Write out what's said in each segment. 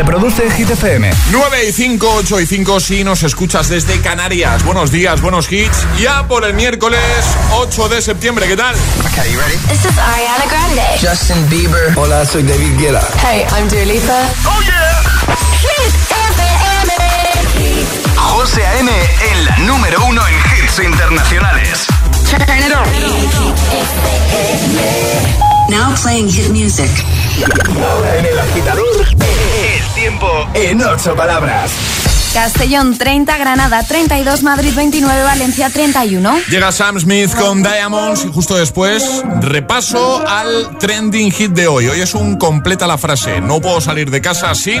Reproduce Hit FM. 9 y 5, 8 y 5 si nos escuchas desde Canarias. Buenos días, buenos hits. Ya por el miércoles 8 de septiembre, ¿qué tal? Okay, you ready? This is Ariana Grande. Justin Bieber. Hola, soy David Guetta. Hey, I'm Dua Lipa. ¡Oh, yeah! Hit FM. José A.M. en la número uno en hits internacionales. Turn it on. Now playing hit music. Ahora en el agitador, tiempo en ocho palabras. Castellón 30, Granada 32, Madrid 29, Valencia 31. Llega Sam Smith con Diamonds y justo después repaso al trending hit de hoy. Hoy es un completa la frase. No puedo salir de casa sin...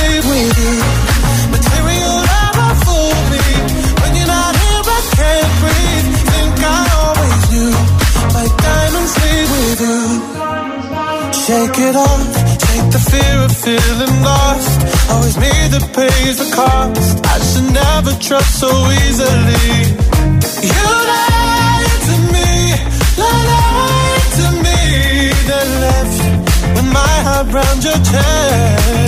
Leave with you. Material never fool me. When you're not here, I can't breathe. Think I always knew. My diamonds leave with you. Shake it off. Take the fear of feeling lost. Always me that pays the cost. I should never trust so easily. You lied to me, lied to me, then left with my heart round your chest.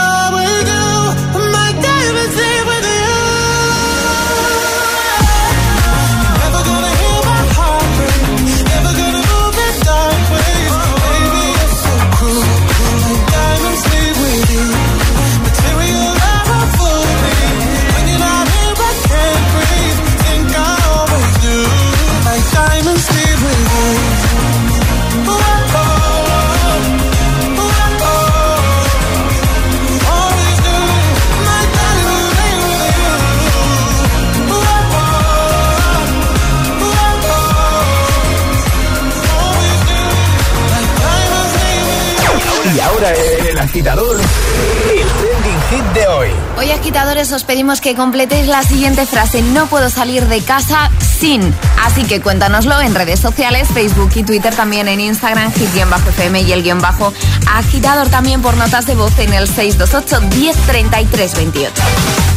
agitador, el trending hit de hoy. Hoy, agitadores, os pedimos que completéis la siguiente frase: No puedo salir de casa sin. Así que cuéntanoslo en redes sociales, Facebook y Twitter, también en Instagram, hit-fm y el guion bajo agitador también por notas de voz en el 628 1033 28.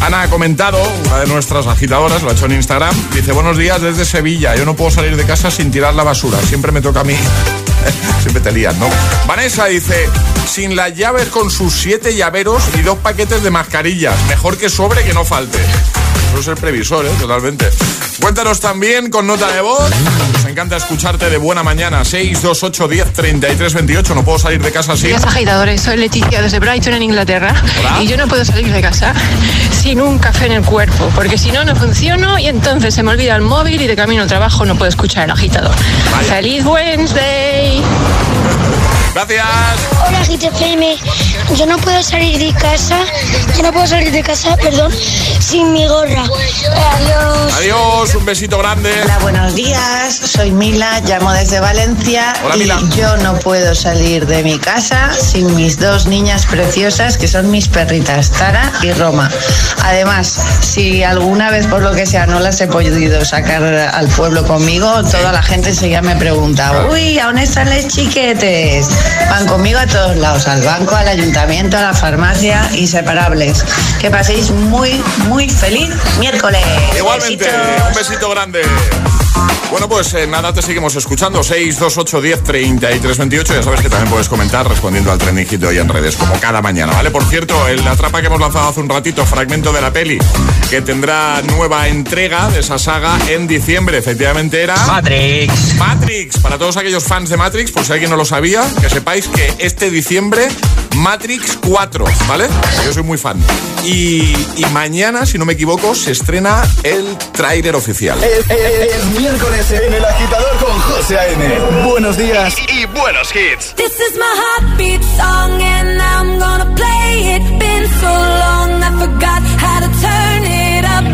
Ana ha comentado, una de nuestras agitadoras, lo ha hecho en Instagram, dice, buenos días desde Sevilla, yo no puedo salir de casa sin tirar la basura, siempre me toca a mí. siempre te lías, ¿no? Vanessa dice, sin las llaves con sus siete llaveros y dos paquetes de mascarillas, mejor que sobre que no falte. Eso es el previsor, ¿eh? Totalmente. Cuéntanos también con nota de voz. Nos encanta escucharte de buena mañana. 628 10 33 28. No puedo salir de casa sin. Días agitadores, soy Leticia desde Brighton en Inglaterra Hola. y yo no puedo salir de casa sin un café en el cuerpo porque si no no funciono y entonces se me olvida el móvil y de camino al trabajo no puedo escuchar el agitador. Vaya. ¡Feliz Wednesday! Gracias. Hola GTFM, yo no puedo salir de casa, yo no puedo salir de casa, perdón, sin mi gorra. Adiós. Adiós, un besito grande. Hola, buenos días. Soy Mila, llamo desde Valencia Hola, y Mila. yo no puedo salir de mi casa sin mis dos niñas preciosas que son mis perritas, Tara y Roma. Además, si alguna vez por lo que sea no las he podido sacar al pueblo conmigo, toda la gente enseguida me pregunta, uy, ¿a dónde están los chiquetes? Van conmigo a todos lados, al banco, al ayuntamiento, a la farmacia, inseparables. Que paséis muy, muy feliz miércoles. Igualmente, Besitos. un besito grande. Bueno, pues eh, nada, te seguimos escuchando. 628 10 33 28. Ya sabes que también puedes comentar respondiendo al trending hit de hoy en redes, como cada mañana, ¿vale? Por cierto, el atrapa que hemos lanzado hace un ratito, fragmento de la peli, que tendrá nueva entrega de esa saga en diciembre. Efectivamente era. Matrix. Matrix. Para todos aquellos fans de Matrix, por si alguien no lo sabía, que sepáis que este diciembre Matrix 4, ¿vale? Yo soy muy fan. Y, y mañana, si no me equivoco, se estrena el tráiler oficial. Es, es- es miércoles en El Agitador con José A.M. Buenos días y, y buenos hits. This is my heartbeat song and I'm gonna play it. Been so long I forgot how to turn it up, up,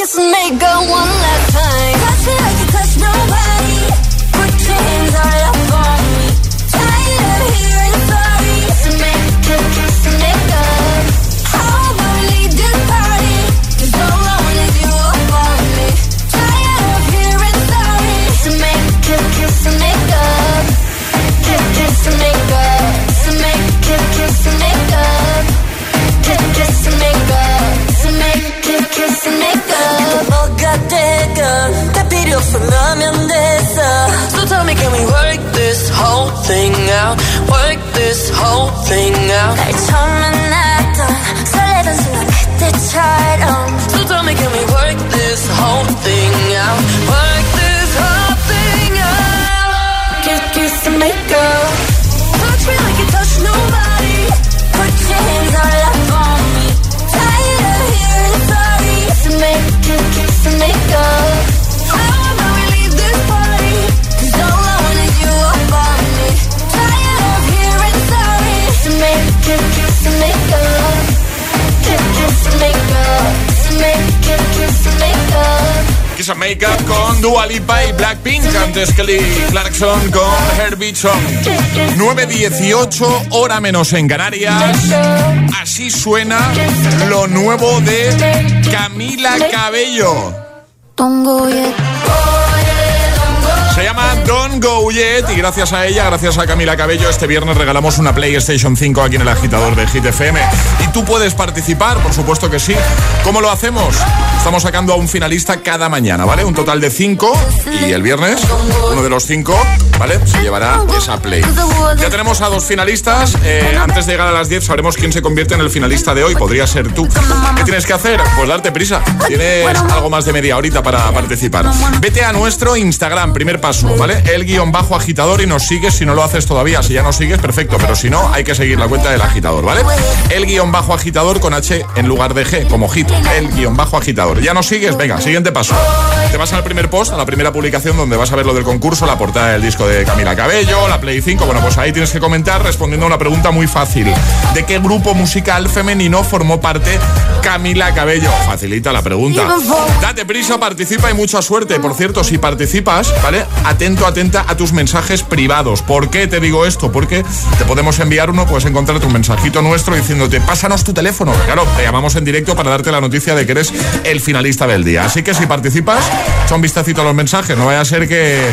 Kiss and make up one last time can we work this whole thing out Work this whole thing out 날 처음 만났던 설레던 순간 그때처럼 So tell me can we work this whole thing out Work this whole thing out Kiss, kiss and make up Touch me like you touch nobody Put your hands all up on me Tired of hearing sorry Kiss and make, kiss, kiss and make up Kiss and make, Up con Dua Lipa y Blackpink. Antes Kelly Clarkson con Herbie Song. 9.18, hora menos en Canarias. Así suena lo nuevo de Camila Cabello. Don't Go Yet y gracias a ella, gracias a Camila Cabello, este viernes regalamos una PlayStation 5 aquí en el agitador de Hit FM. Y tú puedes participar, por supuesto que sí. ¿Cómo lo hacemos? Estamos sacando a un finalista cada mañana, ¿vale? Un total de 5 y el viernes uno de los 5, ¿vale? Se llevará esa Play. Ya tenemos a dos finalistas. Eh, antes de llegar a las 10 sabremos quién se convierte en el finalista de hoy. Podría ser tú. ¿Qué tienes que hacer? Pues darte prisa. Tienes algo más de media horita para participar. Vete a nuestro Instagram, primer paso, ¿vale? El guion bajo agitador y nos sigues si no lo haces todavía. Si ya nos sigues, perfecto. Pero si no, hay que seguir la cuenta del agitador, ¿vale? El guion bajo agitador con H en lugar de G, como hit. El guion bajo agitador. ¿Ya nos sigues? Venga, siguiente paso. Te vas al primer post, a la primera publicación donde vas a ver lo del concurso, la portada del disco de Camila Cabello, la Play 5. Bueno, pues ahí tienes que comentar respondiendo a una pregunta muy fácil. ¿De qué grupo musical femenino formó parte Camila Cabello? Facilita la pregunta. Date prisa, participa y mucha suerte. Por cierto, si participas, ¿vale? Atento, atenta a tus mensajes privados. ¿Por qué te digo esto? Porque te podemos enviar uno, puedes encontrar tu mensajito nuestro diciéndote, pásanos tu teléfono. Claro, te llamamos en directo para darte la noticia de que eres el finalista del día. Así que si participas, un vistacito a los mensajes. No vaya a ser que...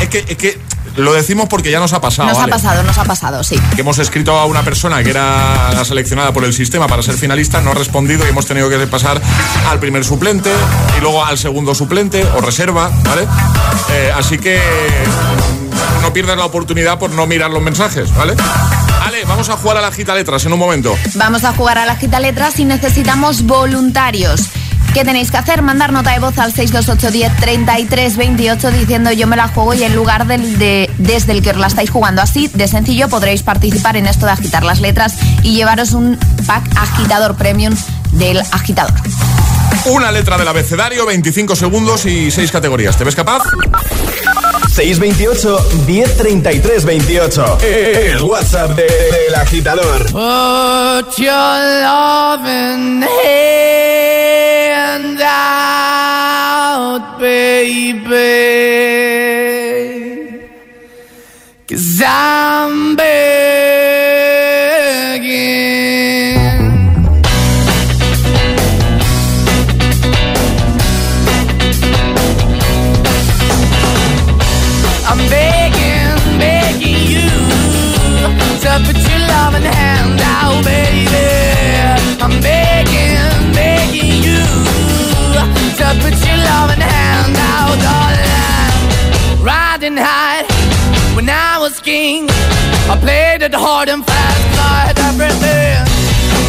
Es que... Es que lo decimos porque ya nos ha pasado. Nos ha pasado, nos ha pasado, sí. que hemos escrito a una persona que era la seleccionada por el sistema para ser finalista, no ha respondido y hemos tenido que pasar al primer suplente y luego al segundo suplente o reserva, ¿vale? Eh, así que no pierdas la oportunidad por no mirar los mensajes, ¿vale? Vale, vamos a jugar a la gita letras en un momento. Vamos a jugar a la gita letras y necesitamos voluntarios. ¿Qué tenéis que hacer? Mandar nota de voz al 628 10 33 28 diciendo yo me la juego y el lugar del de, desde el que os la estáis jugando. Así de sencillo podréis participar en esto de agitar las letras y llevaros un pack agitador premium del agitador. Una letra del abecedario, 25 segundos y 6 categorías. ¿Te ves capaz? 628 1033 28. El WhatsApp de- del agitador. Put your loving hand out, baby. Cause I'm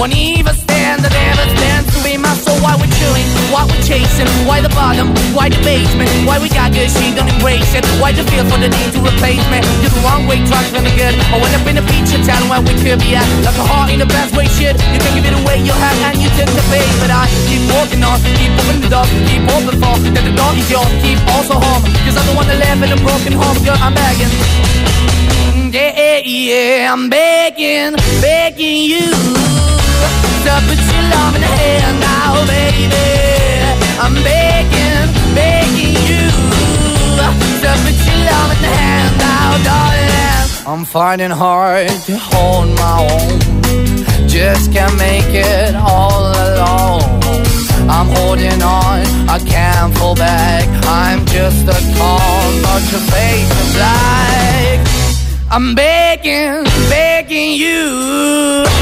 Won't even stand, that ever stands to be my soul. Why we're chilling, why we're chasing, why the bottom, why the basement, why we got good, she don't embrace it. Why the feel for the need to replace me? You're the wrong way, trying to the good. I went up in a feature town where we could be at. Like a heart in the best way, shit. You can give it away, you have, and you take the bait. But I keep walking on, keep moving the door, keep open for that the door is yours, keep also home. Cause I'm the one that live in a broken home, girl, I'm begging. Yeah, yeah, yeah, I'm begging, begging you to put your love in the hand now, baby. I'm begging, begging you to put your love in the hand now, darling. I'm finding hard to hold my own. Just can't make it all alone. I'm holding on, I can't fall back. I'm just a call, but your face is black. I'm begging, begging you.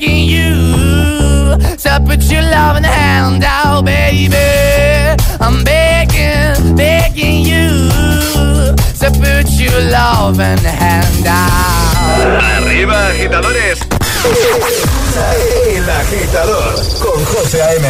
you to put your loving hand out, baby. I'm begging, begging you to put your loving hand out. Arriba, agitadores. El agitador con José A.M.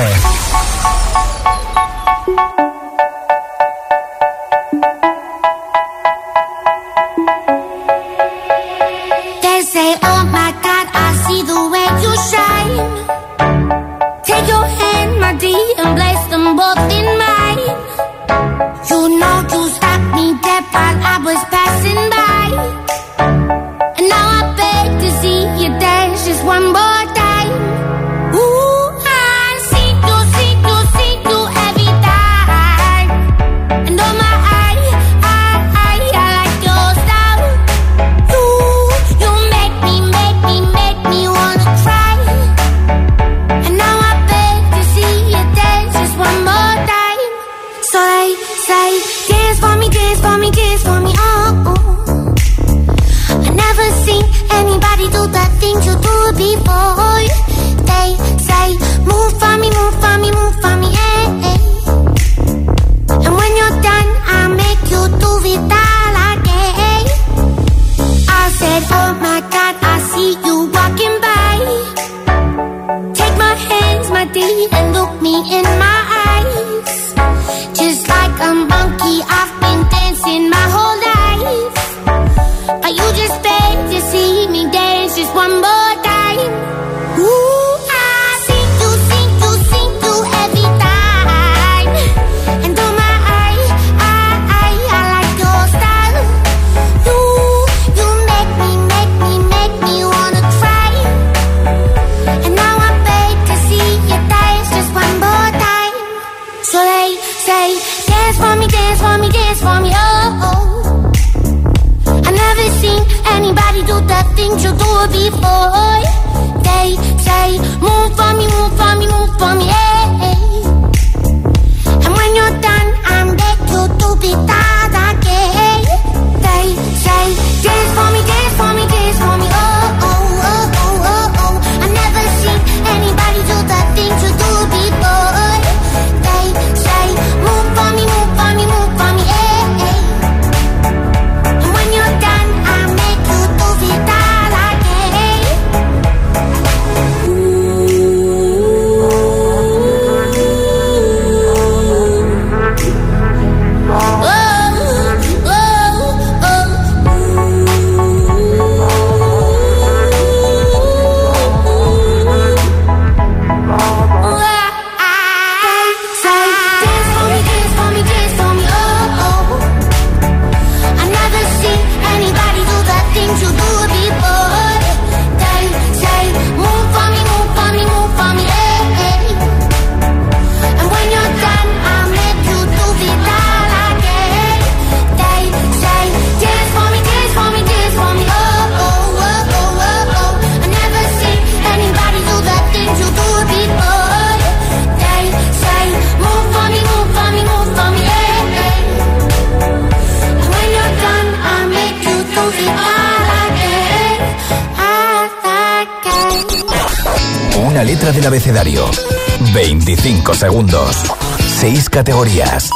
categorías.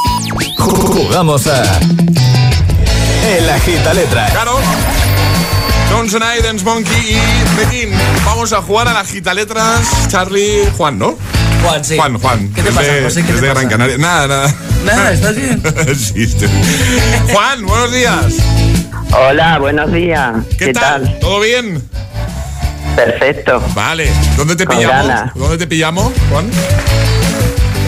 Jugamos a. El agita letra. Claro. Johnson Aidens, Monkey y Pekin. Vamos a jugar a las gitaletras. Charlie, Juan, ¿no? Juan, sí. Juan, Juan. ¿Qué te Es pasa, José? ¿Qué es te pasa? Gran Canaria. Nada, nada. Nada, ¿estás bien? sí, estoy- Juan, buenos días. Hola, buenos días. ¿Qué, ¿Qué, tal? tal? ¿Todo bien? Perfecto. Vale. ¿Dónde te Con pillamos? ¿Dónde te pillamos, Juan?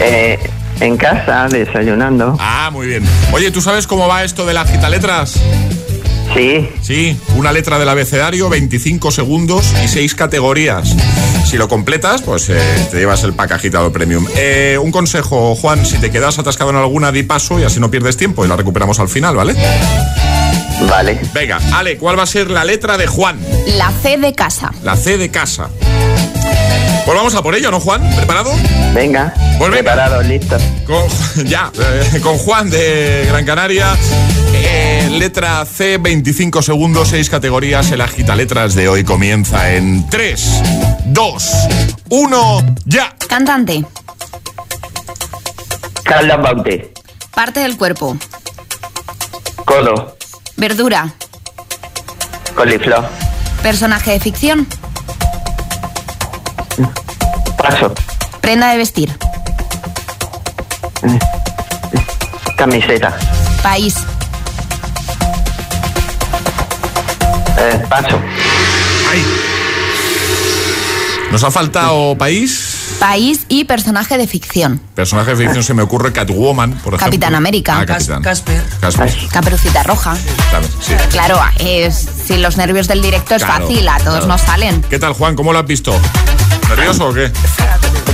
Eh, en casa, desayunando. Ah, muy bien. Oye, ¿tú sabes cómo va esto de las gitaletras? Sí. Sí, una letra del abecedario, 25 segundos y 6 categorías. Si lo completas, pues eh, te llevas el pack agitado premium. Eh, un consejo, Juan, si te quedas atascado en alguna, di paso y así no pierdes tiempo y la recuperamos al final, ¿vale? Vale. Venga, Ale, ¿cuál va a ser la letra de Juan? La C de casa. La C de casa. Pues vamos a por ello, ¿no, Juan? ¿Preparado? Venga. Pues venga. Preparado, listo. Con, ya, eh, con Juan de Gran Canaria. Eh, letra C, 25 segundos, 6 categorías. El agita letras de hoy comienza en 3, 2, 1, ya. Cantante. Carlos Baute. Parte del cuerpo. Codo. Verdura. Coliflor. Personaje de ficción. Paso. Prenda de vestir. Camiseta. País. Eh, paso. Nos ha faltado país. País y personaje de ficción. Personaje de ficción se me ocurre Catwoman, por ejemplo. Capitán América. Ah, Capitán. Casper. Casper. Caperucita roja. Claro, sí. Claro, es, si los nervios del directo es Claro, fácil, a todos claro. nos salen. ¿Qué tal, Juan? ¿Cómo lo has visto? ¿Nervioso o qué?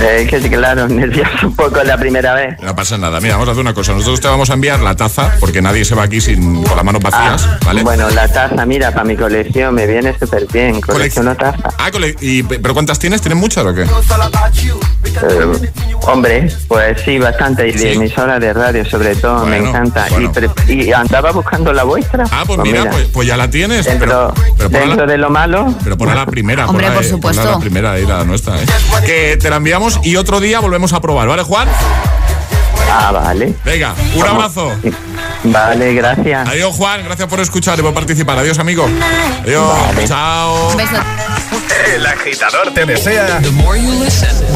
Eh, que sí, claro, nervioso un poco la primera vez. No pasa nada. Mira, vamos a hacer una cosa. Nosotros te vamos a enviar la taza, porque nadie se va aquí sin, con las manos vacías, ¿vale? Ah, Bueno, la taza, mira, para mi colección me viene súper bien. Colecciono taza. Ah, cole- y, ¿pero cuántas tienes? ¿Tienes muchas o qué? Eh, hombre, pues sí, bastante. Y de Sí. emisora de radio, sobre todo, me encanta. bueno. Y, andaba buscando la vuestra. Ah, pues mira, pues, pues ya la tienes. Dentro, pero, dentro de lo malo. pero ponla la primera. Hombre, por eh, supuesto. ponla la primera, la nuestra, ¿eh? Que te la enviamos y otro día volvemos a probar, ¿vale, Juan? Ah, vale. Venga, un abrazo. Vale, gracias. Adiós, Juan. Gracias por escuchar y por participar. Adiós, amigo. Adiós. Chao. El agitador te desea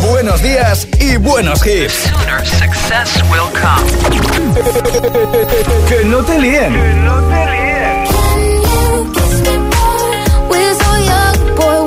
buenos días y buenos hits. Que no te líen. We're so young, boy,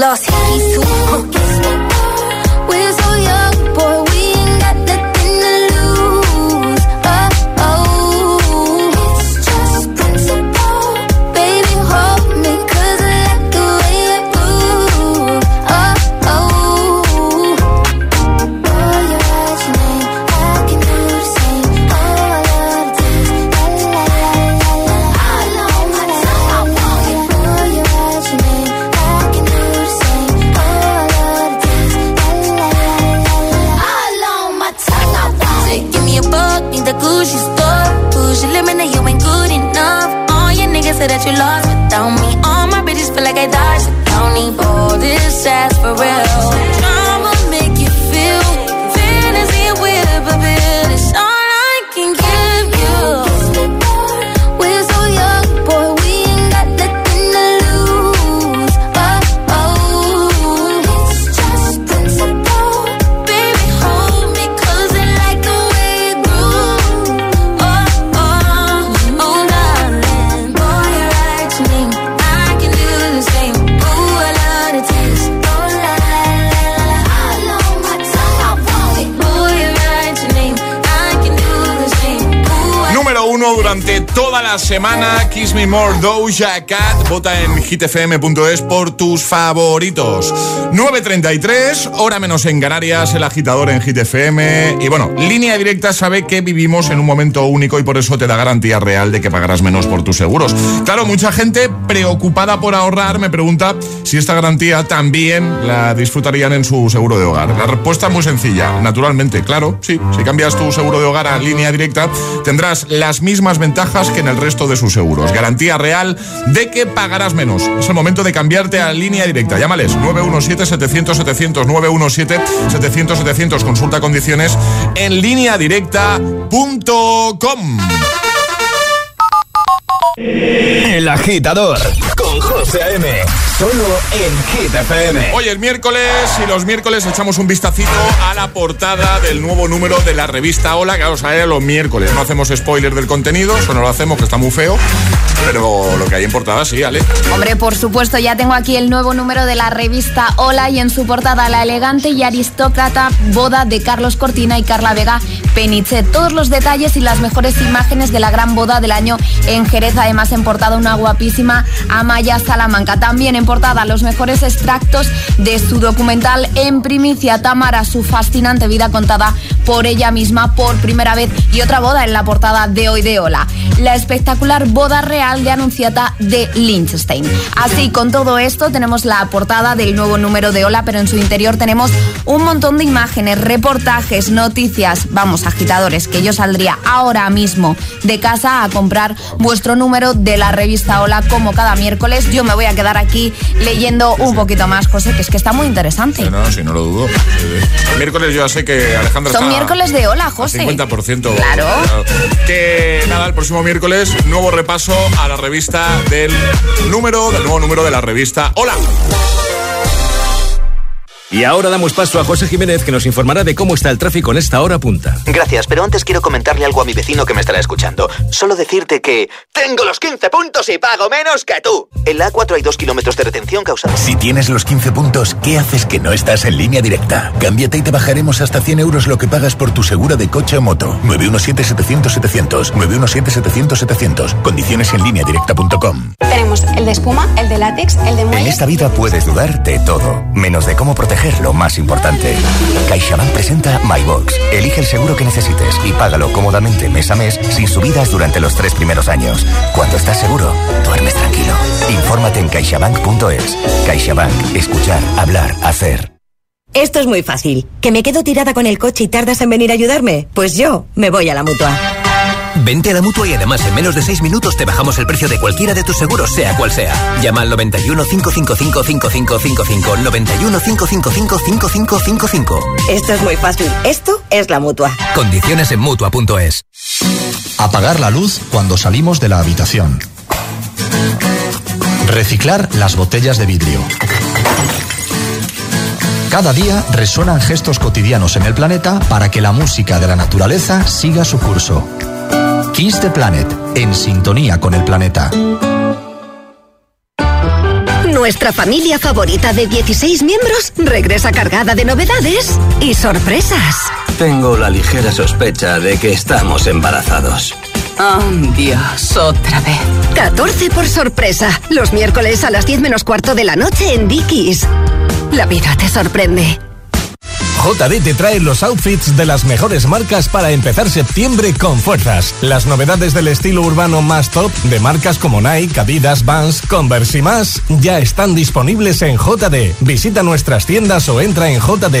Gloss, semana, Me More Doja Cat. Vota en hitfm.es por tus favoritos. 9.33, hora menos en Canarias, el agitador en GTFM. Y bueno, línea directa sabe que vivimos en un momento único y por eso te da garantía real de que pagarás menos por tus seguros. Claro, mucha gente preocupada por ahorrar me pregunta si esta garantía también la disfrutarían en su seguro de hogar. La respuesta es muy sencilla, naturalmente, claro, sí. Si cambias tu seguro de hogar a línea directa, tendrás las mismas ventajas que en el resto de sus seguros. Garantía real de que pagarás menos. Es el momento de cambiarte a línea directa. Llámales 917-700-700, 917-700-700. Consulta condiciones en lineadirecta.com. El agitador con José A.M. Solo en Hit FM. Hoy es miércoles y los miércoles echamos un vistacito a la portada del nuevo número de la revista Hola, que os sale los miércoles. No hacemos spoiler del contenido, eso no lo hacemos, que está muy feo. Pero lo que hay en portada sí, Ale. Hombre, por supuesto, ya tengo aquí el nuevo número de la revista Hola y en su portada la elegante y aristócrata boda de Carlos Cortina y Carla Vega Peniche. Todos los detalles y las mejores imágenes de la gran boda del año en Jerez. Además, en portada una guapísima Amaya Salamanca. También en portada los mejores extractos de su documental en primicia Tamara, su fascinante vida contada por ella misma por primera vez y otra boda en la portada de hoy de Hola. La espectacular boda real de Anunciata de Liechtenstein. Así, con todo esto, tenemos la portada del nuevo número de Hola, pero en su interior tenemos un montón de imágenes, reportajes, noticias. Vamos, agitadores, que yo saldría ahora mismo de casa a comprar vuestro número de la revista Hola como cada miércoles. Yo me voy a quedar aquí leyendo un poquito más, José, que es que está muy interesante. Sí, no, si no lo dudo. Eh, miércoles yo ya sé que Alejandro Son está miércoles de Hola, José. 50%. Claro. Que nada, el próximo miércoles, nuevo repaso a la revista del número, del nuevo número de la revista Hola. Y ahora damos paso a José Jiménez que nos informará de cómo está el tráfico en esta hora punta. Gracias, pero antes quiero comentarle algo a mi vecino que me estará escuchando. Solo decirte que... ¡Tengo los 15 puntos y pago menos que tú! En la A4 hay dos kilómetros de retención causados... Si tienes los 15 puntos, ¿qué haces que no estás en línea directa? Cámbiate y te bajaremos hasta 100 euros lo que pagas por tu segura de coche o moto. 917-700-700. 917-700-700. Condiciones en línea directa.com. Tenemos el de espuma, el de látex, el de En muelle. esta vida puedes dudar de todo, menos de cómo proteger lo más importante. CaixaBank presenta MyBox. Elige el seguro que necesites y págalo cómodamente mes a mes sin subidas durante los tres primeros años. Cuando estás seguro, duermes tranquilo. Infórmate en caixabank.es. CaixaBank. Escuchar, hablar, hacer. Esto es muy fácil. ¿Que me quedo tirada con el coche y tardas en venir a ayudarme? Pues yo me voy a la mutua. Vente a la mutua y además en menos de 6 minutos te bajamos el precio de cualquiera de tus seguros, sea cual sea. Llama al 91 555 5555. 91 555 5555. Esto es muy fácil. Esto es la mutua. Condiciones en mutua.es. Apagar la luz cuando salimos de la habitación. Reciclar las botellas de vidrio. Cada día resuenan gestos cotidianos en el planeta para que la música de la naturaleza siga su curso. Kiss the Planet, en sintonía con el planeta. Nuestra familia favorita de 16 miembros regresa cargada de novedades y sorpresas. Tengo la ligera sospecha de que estamos embarazados. Oh, Dios, otra vez. 14 por sorpresa. Los miércoles a las 10 menos cuarto de la noche en Dickies. La vida te sorprende. JD te trae los outfits de las mejores marcas para empezar septiembre con fuerzas. Las novedades del estilo urbano más top de marcas como Nike, Adidas, Vans, Converse y más ya están disponibles en JD. Visita nuestras tiendas o entra en jdsports.es.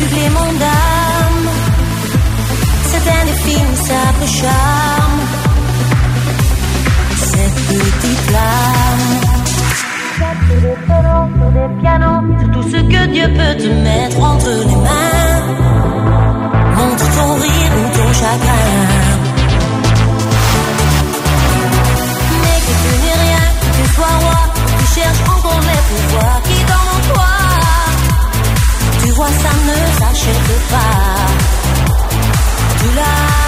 tu mon âme. Cet indéfini s'approcha. Sur des pianos Sur tout ce que Dieu peut te mettre entre les mains. Montre ton rire ou ton chagrin. Mais que tu n'es rien, que tu sois roi Tu cherches encore les pouvoirs qui dorment en toi Tu vois, ça ne s'achète pas. Tu l'as,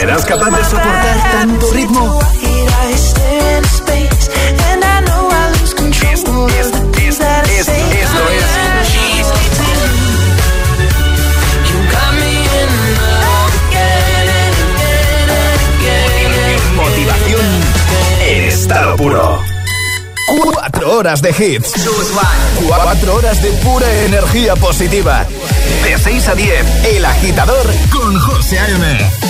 ¿Serás capaz de soportar tanto ritmo? Esto es Motivación en estado puro. Cuatro horas de hits. Cuatro horas de pura energía positiva. De 6 a 10, El Agitador con José A.M.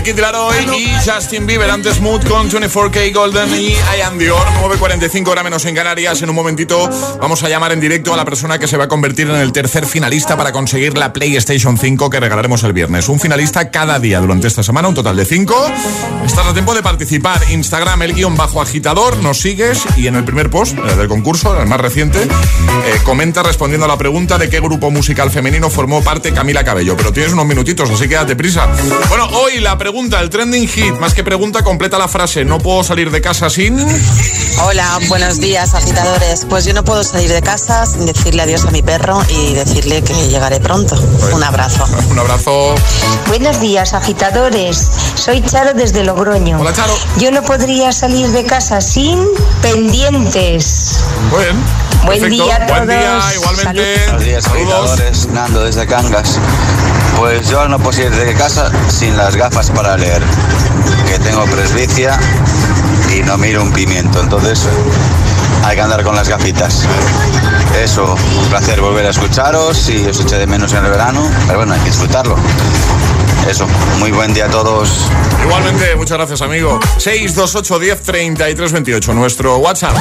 De Kid Laroi y Justin Bieber, antes Mood con 24K Golden y I Am Dior, 9.45 hora menos en Canarias. En un momentito vamos a llamar en directo a la persona que se va a convertir en el tercer finalista para conseguir la PlayStation 5 que regalaremos el viernes. Un finalista cada día durante esta semana, un total de 5. Estás a tiempo de participar. Instagram, el guion bajo agitador, nos sigues y en el primer post el del concurso, el más reciente, eh, comenta respondiendo a la pregunta de qué grupo musical femenino formó parte Camila Cabello. Pero tienes unos minutitos, así que date prisa. Bueno, hoy la pregunta, el trending hit, más que pregunta, completa la frase. No puedo salir de casa sin... Hola, buenos días, agitadores. Pues yo no puedo salir de casa sin decirle adiós a mi perro y decirle que llegaré pronto. Un abrazo. Un abrazo. Buenos días, agitadores. Soy Charo desde Logroño. Hola, Charo. Yo no podría salir de casa sin pendientes. Buen, Buen día a Buen día, todos. igualmente. Buenos días, agitadores. Nando desde Cangas. Pues yo no puedo salir de casa sin las gafas para leer. Que tengo presbicia y no miro un pimiento. Entonces hay que andar con las gafitas. Eso, un placer volver a escucharos y os eché de menos en el verano. Pero bueno, hay que disfrutarlo. Eso, muy buen día a todos. Igualmente, muchas gracias, amigo. 628 10 33 28, nuestro WhatsApp.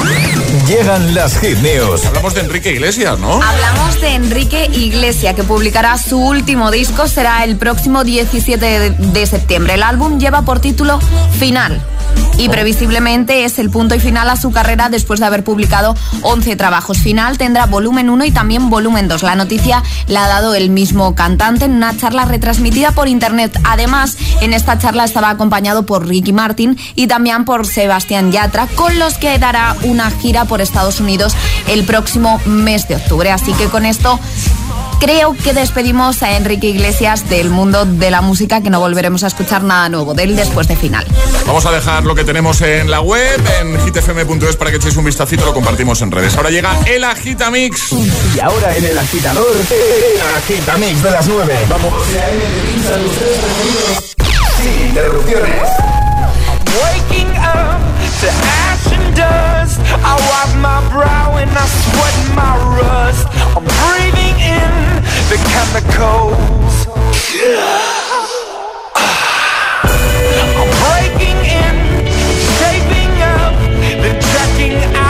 Llegan las hit news. Hablamos de Enrique Iglesias, ¿no? Hablamos de Enrique Iglesia, que publicará su último disco, será el próximo 17 de, de septiembre. El álbum lleva por título Final. Y previsiblemente es el punto y final a su carrera después de haber publicado 11 trabajos. Final tendrá volumen 1 y también volumen 2. La noticia la ha dado el mismo cantante en una charla retransmitida por internet. Además, en esta charla estaba acompañado por Ricky Martin y también por Sebastián Yatra, con los que dará una gira por Estados Unidos el próximo mes de octubre. Así que con esto creo que despedimos a Enrique Iglesias del mundo de la música, que no volveremos a escuchar nada nuevo de él después de final. Vamos a dejar lo que tenemos en la web, en hitfm.es, para que echéis un vistacito, lo compartimos en redes. Ahora llega el Agitamix. Y ahora en el agitador, el agitamix de las 9. Vamos. Sin interrupciones. Waking up dust. I wipe my brow and I sweat my rust. I'm breathing in the chemicals. I'm breaking in, shaping up, then checking out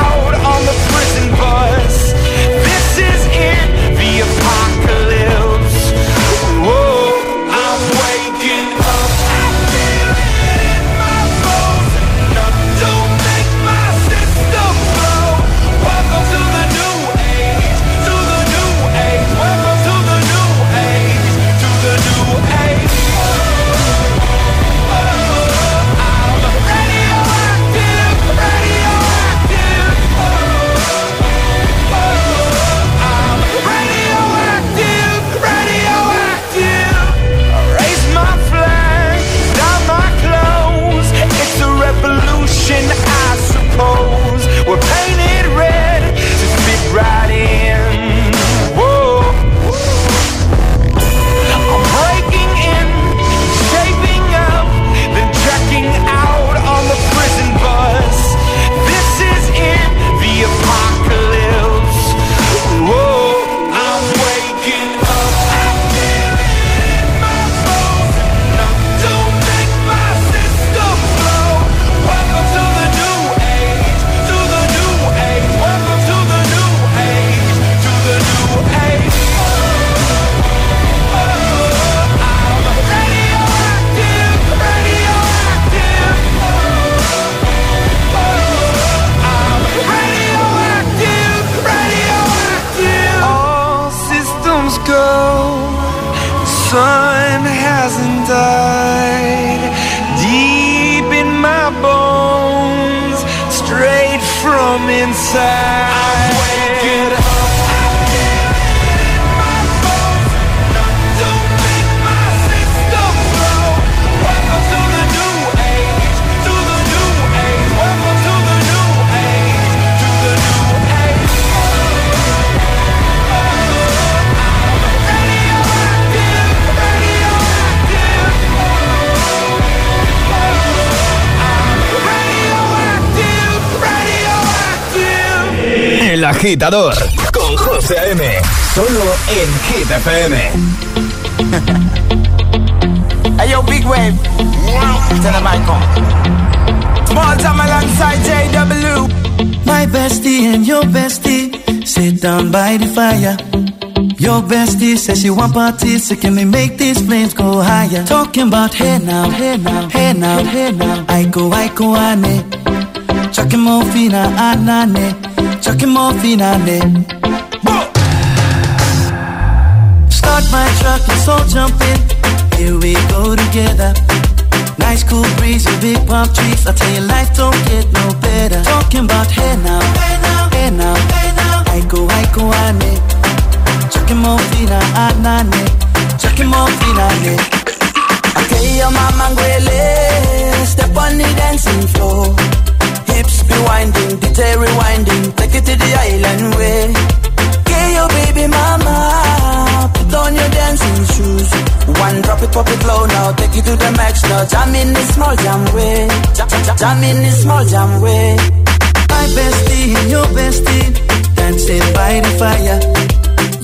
agitador con José A.M. Solo en Hit FM. Hey yo, big wave. Tell them I come. Small time alongside JW. My bestie and your bestie sit down by the fire. Your bestie says she want parties, so can we make these flames go higher? Talking about hey now, hey now, hey now, hey now. I go, I go, ane. Chucking more fina, anane. Chucking more fina, ne. Start my truck, let's all jump in. Here we go together. Nice cool breeze and big palm trees. I tell you, life don't get no better. Talking about hey now, hey now, hey now, hey now. I go, I go, ane. Chucking more fina, anane. Chucking more fina, ne. Okay, your mama. Step on the dancing floor. Hips be winding, DJ rewinding. Take it to the island way. Okay, your baby mama. Put on your dancing shoes. One drop it, pop it low now. Take it to the max now. Jam in the small jam way. Jam, in the small jam way. My bestie and your bestie dancing by the fire.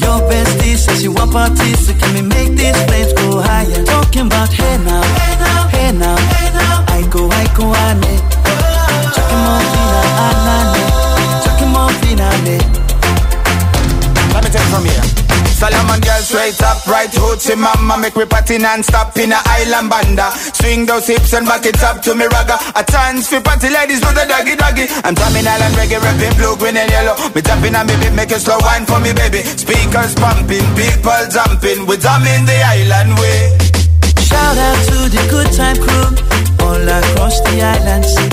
Your bestie says she want parties, so can we make these flames go higher? Talking about hey now, hey now, hey now, hey now. I go, I go, ane. Chucking Let me take from here. Girl straight up, right hoochie mama Make me party non-stop in a island banda. Swing those hips and back it up to me ragga. A chance for party ladies do the doggy doggy. I'm drumming island reggae, rapping blue, green and yellow. Me jumping on me beat, make it slow wine for me baby. Speakers pumping, people jumping. We drumming the island way. Shout out to the good time crew all across the islands.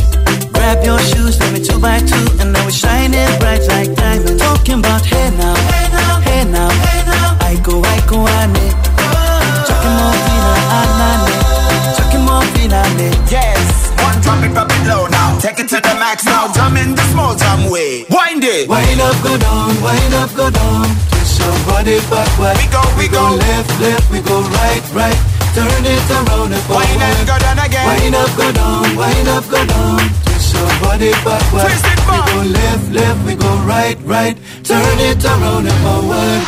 Go down. Twist your body backward. We go, we go. left, left, we go right, right. Turn it around and forward. Wind and go down again Wind up, go down, wind up, go down. Twist your body backward. Twist it we go left, left, we go right, right. Turn it around and forward.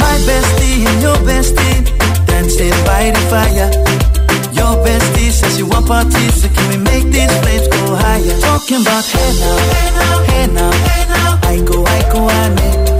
My bestie and your bestie dancing by the fire. Your bestie says she want parties, so can we make these flames go higher? Talking about hey now, hey now, hey now, hey now. I go, I go, ane. Chucking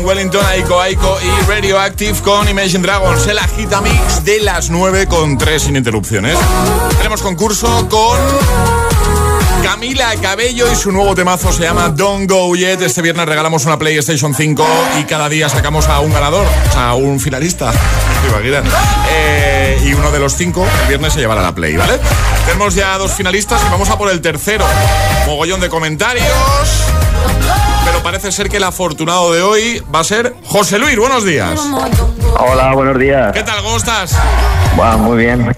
Wellington, Aiko Aiko y Radioactive con Imagine Dragons. El agita mix de las 9 con 3 sin interrupciones. Tenemos concurso con Camila Cabello y su nuevo temazo se llama Don't Go Yet. Este viernes regalamos una PlayStation 5 y cada día sacamos a un ganador, a un finalista. Eh, y uno de los cinco el viernes se llevará la Play, ¿vale? Tenemos ya dos finalistas y vamos a por el tercero. Mogollón de comentarios. Pero parece ser que el afortunado de hoy va a ser José Luis. Buenos días. Hola, buenos días. ¿Qué tal? ¿Cómo estás? Buah, muy bien.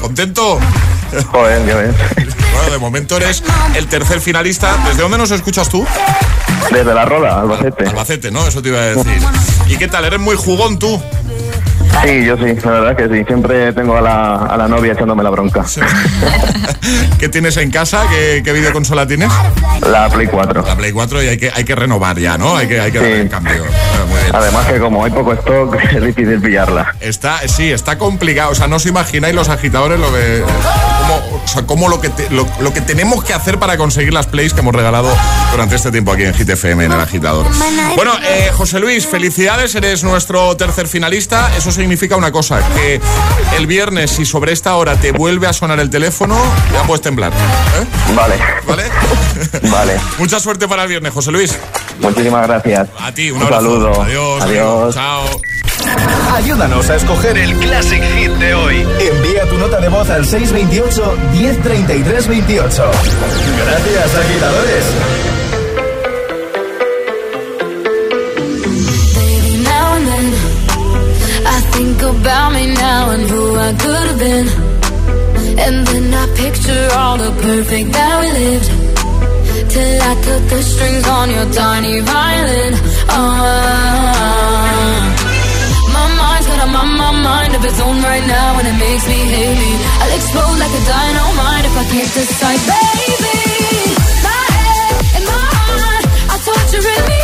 ¿Contento? Joder, ya ves. Bueno, de momento eres el tercer finalista. ¿Desde dónde nos escuchas tú? Desde la Roda, Albacete. Albacete, ¿no? Eso te iba a decir. ¿Y qué tal? ¿Eres muy jugón tú? Sí, yo sí, la verdad que sí. Siempre tengo a la, a la novia echándome la bronca. ¿Qué tienes en casa? ¿Qué, qué videoconsola tienes? La Play 4. La Play 4 y hay que, hay que renovar ya, ¿no? Hay que, hay que dar el cambio. Además que como hay poco stock, es difícil pillarla. Está, sí, está complicado. O sea, no os imagináis los agitadores lo de. Cómo, o sea, cómo lo que, te- lo, lo que tenemos que hacer para conseguir las plays que hemos regalado durante este tiempo aquí en Hit FM, en el agitador. Bueno, eh, José Luis, felicidades, eres nuestro tercer finalista. Eso significa una cosa, que el viernes, si sobre esta hora te vuelve a sonar el teléfono, ya puedes temblar. ¿eh? Vale. ¿Vale? Vale. Mucha suerte para el viernes, José Luis. Muchísimas gracias. A ti, un, Un abrazo. saludo. Adiós. Adiós. Chao. Ayúdanos a escoger el Classic Hit de hoy. Envía tu nota de voz al 628 1033 28. Gracias, agitadores. Baby, now and then I think about me now and who I could have been. And then I picture all the perfect that we lived. Till I cut the strings on your tiny violin. Ah. My mind's got a my, my mind of its own right now, and it makes me me. I'll explode like a dynamite if I can't decide, baby. My head and my heart are torturing me.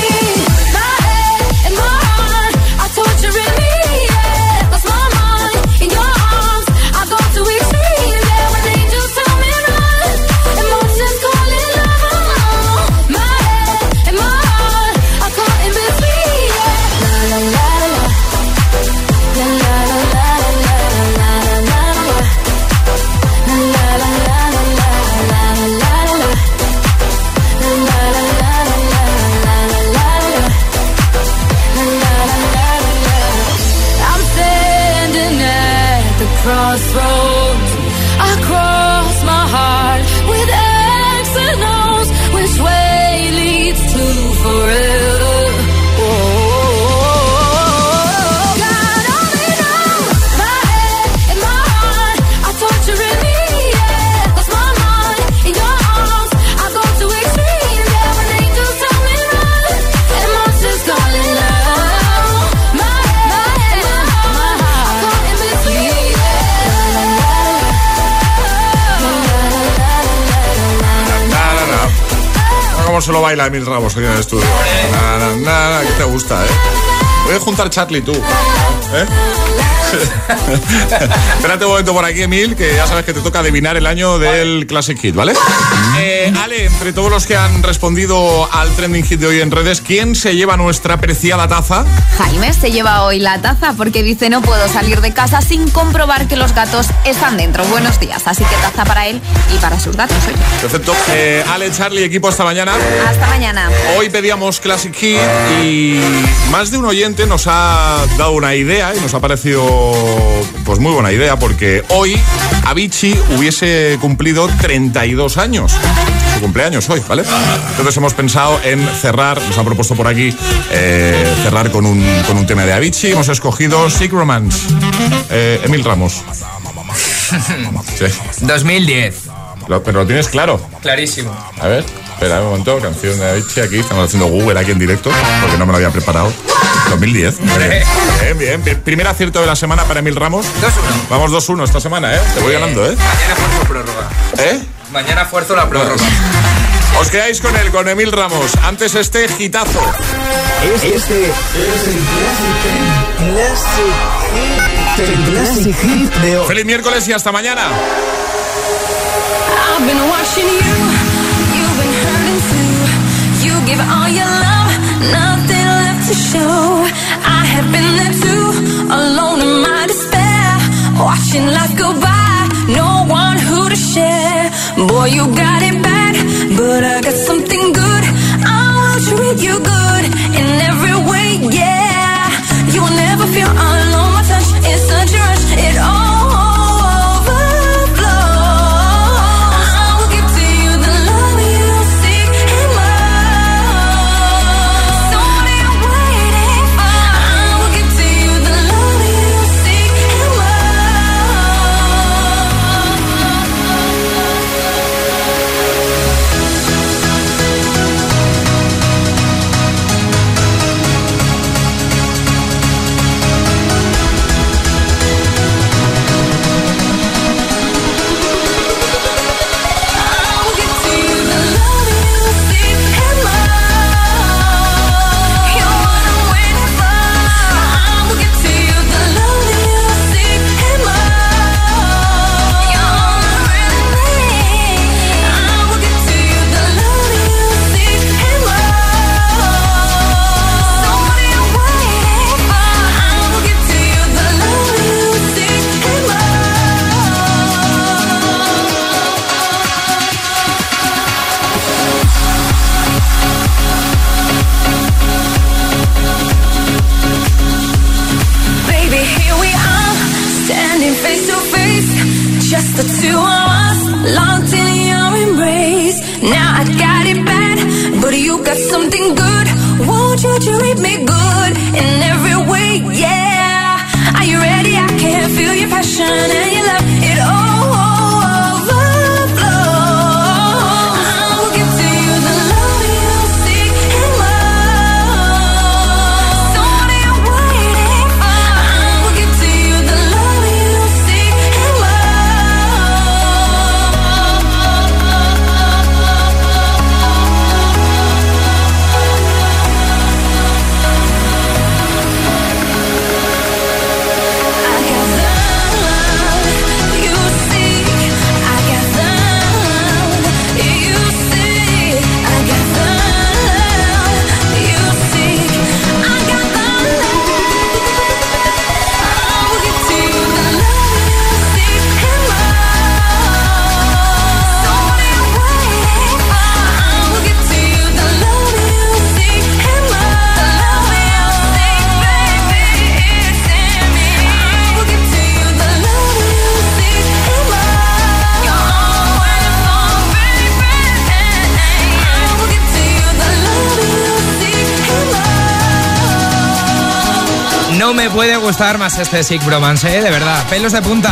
Baila Emil Ramos aquí en el estudio. Nada, nada, que te gusta, ¿eh? Voy a juntar Charlie tú. ¿Eh? Espérate un momento por aquí, Emil, que ya sabes que te toca adivinar el año del Classic Hit, ¿vale? Eh, Ale, entre todos los que han respondido al trending hit de hoy en redes, ¿quién se lleva nuestra preciada taza? Jaime se lleva hoy la taza porque dice no puedo salir de casa sin comprobar que los gatos están dentro. Buenos días, así que taza para él y para sus gatos. Oye. Perfecto. Eh, Ale, Charlie, equipo, hasta mañana. Hasta mañana. Hoy pedíamos Classic Hit y más de un oyente nos ha dado una idea y nos ha parecido pues muy buena idea porque hoy Avicii hubiese cumplido 32 años. Su cumpleaños hoy, ¿vale? Entonces hemos pensado en cerrar, nos han propuesto por aquí eh, cerrar con un, con un tema de Avicii. Hemos escogido Sick Romance. Eh, Emil Ramos. Sí. 2010. Lo- pero lo tienes claro. Clarísimo. A ver, espera un momento, canción de Avicii aquí, estamos haciendo Google aquí en directo, porque no me lo había preparado. 2010. Bien, bien, bien. Primer acierto de la semana para Emil Ramos. 2-1. Vamos 2-1 esta semana, ¿eh? Te voy ganando, ¿eh? Mañana fuerzo prórroga. ¿Eh? Mañana fuerzo la prórroga. Os quedáis con él, con Emil Ramos. Antes este gitazo. Este es el Classic, classic hit de hoy. Feliz miércoles y hasta mañana. I've been watching you, you've been hurting too. You give all your love, nothing to show. I have been there too, alone in my despair. Watching life go by, no one who to share. Boy, you got it bad, but I got something good. I will treat you good in every way, yeah. Más este Sick Bromance, ¿eh? de verdad. Pelos de punta.